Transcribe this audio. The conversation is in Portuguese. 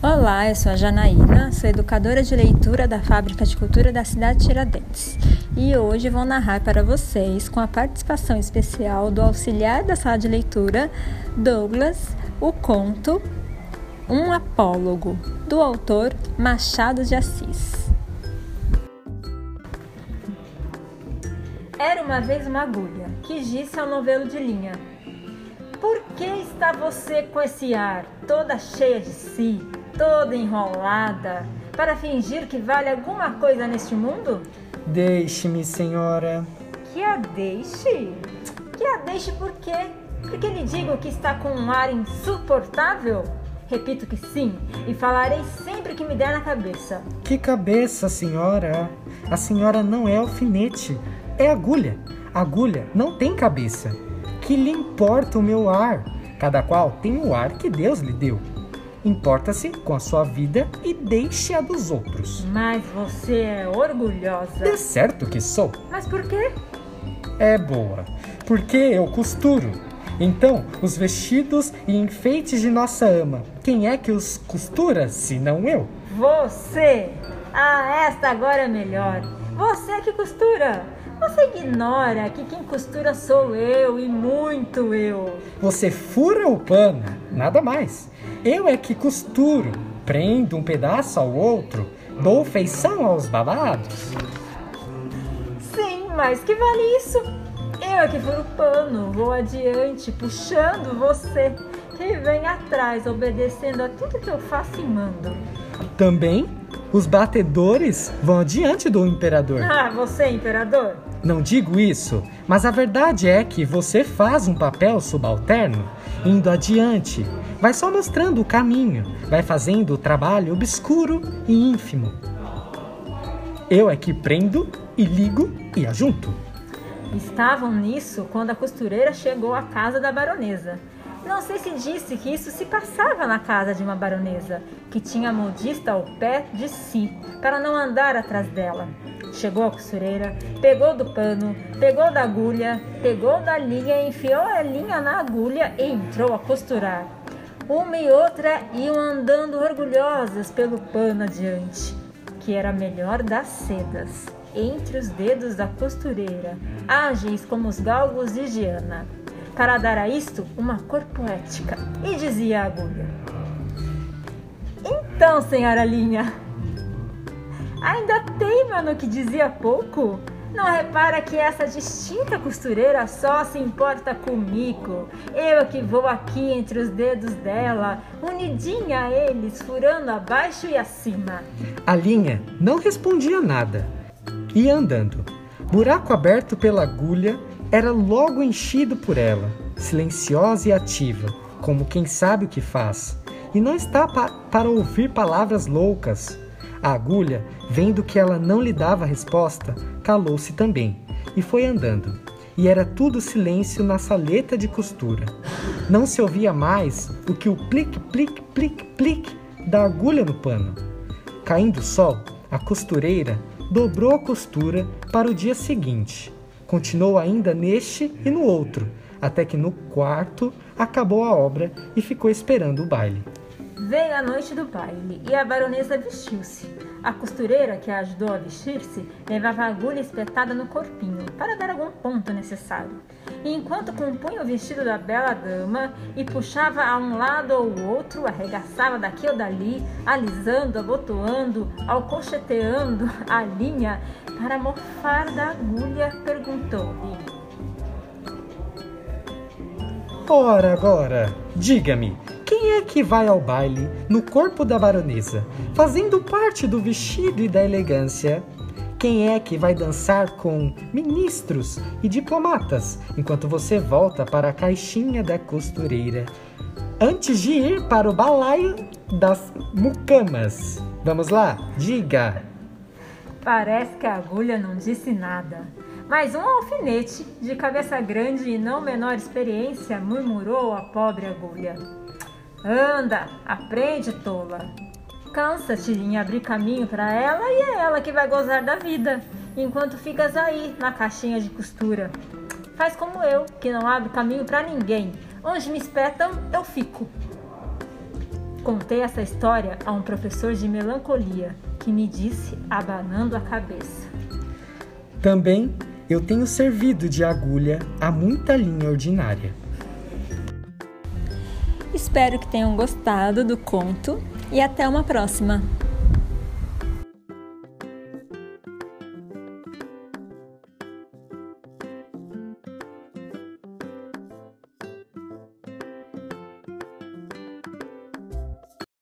Olá, eu sou a Janaína, sou educadora de leitura da Fábrica de Cultura da cidade de Tiradentes e hoje vou narrar para vocês, com a participação especial do auxiliar da sala de leitura, Douglas, o conto Um Apólogo, do autor Machado de Assis. Era uma vez uma agulha que disse ao novelo de linha: Por que está você com esse ar, toda cheia de si? toda enrolada para fingir que vale alguma coisa neste mundo? Deixe-me, senhora. Que a deixe? Que a deixe por quê? Porque lhe digo que está com um ar insuportável? Repito que sim, e falarei sempre que me der na cabeça. Que cabeça, senhora? A senhora não é alfinete, é agulha. Agulha não tem cabeça. Que lhe importa o meu ar? Cada qual tem o ar que Deus lhe deu. Importa-se com a sua vida e deixe a dos outros. Mas você é orgulhosa. É certo que sou. Mas por quê? É boa. Porque eu costuro. Então, os vestidos e enfeites de nossa ama, quem é que os costura, se não eu? Você! Ah, esta agora é melhor. Você é que costura. Você ignora que quem costura sou eu e muito eu. Você fura o pano, nada mais. Eu é que costuro, prendo um pedaço ao outro, dou feição aos babados. Sim, mas que vale isso? Eu é que furo o pano, vou adiante, puxando você, que vem atrás, obedecendo a tudo que eu faço e mando. Também os batedores vão adiante do imperador. Ah, você é imperador? Não digo isso, mas a verdade é que você faz um papel subalterno indo adiante, vai só mostrando o caminho, vai fazendo o trabalho obscuro e ínfimo. Eu é que prendo e ligo e ajunto. Estavam nisso quando a costureira chegou à casa da baronesa. Não sei se disse que isso se passava na casa de uma baronesa, que tinha a modista ao pé de si, para não andar atrás dela. Chegou a costureira, pegou do pano, pegou da agulha, pegou da linha, enfiou a linha na agulha e entrou a costurar. Uma e outra iam andando orgulhosas pelo pano adiante, que era a melhor das sedas, entre os dedos da costureira, ágeis como os galgos de Diana, para dar a isto uma cor poética. E dizia a agulha: Então, senhora Linha, ainda teima no que dizia pouco? Não repara que essa distinta costureira só se importa comigo. Eu que vou aqui entre os dedos dela, unidinha a eles, furando abaixo e acima. A linha não respondia nada. Ia andando. Buraco aberto pela agulha era logo enchido por ela, silenciosa e ativa, como quem sabe o que faz. E não está pa para ouvir palavras loucas a agulha, vendo que ela não lhe dava resposta, calou-se também e foi andando. E era tudo silêncio na saleta de costura. Não se ouvia mais o que o plic, plic, plic, plic da agulha no pano. Caindo o sol, a costureira dobrou a costura para o dia seguinte. Continuou ainda neste e no outro, até que no quarto acabou a obra e ficou esperando o baile. Veio a noite do baile e a baronesa vestiu-se. A costureira que a ajudou a vestir-se levava a agulha espetada no corpinho para dar algum ponto necessário. E enquanto compunha o vestido da bela dama e puxava a um lado ou outro, arregaçava daqui ou dali, alisando, abotoando, alcocheteando a linha para mofar da agulha, Ora, agora, diga-me, quem é que vai ao baile no corpo da baronesa, fazendo parte do vestido e da elegância? Quem é que vai dançar com ministros e diplomatas enquanto você volta para a caixinha da costureira? Antes de ir para o balaio das mucamas. Vamos lá, diga! Parece que a agulha não disse nada. Mas um alfinete, de cabeça grande e não menor experiência, murmurou a pobre agulha. Anda, aprende, tola. Cansa-te em abrir caminho para ela e é ela que vai gozar da vida, enquanto ficas aí na caixinha de costura. Faz como eu, que não abro caminho para ninguém. Onde me espetam, eu fico. Contei essa história a um professor de melancolia que me disse, abanando a cabeça. Também eu tenho servido de agulha a muita linha ordinária. Espero que tenham gostado do conto e até uma próxima!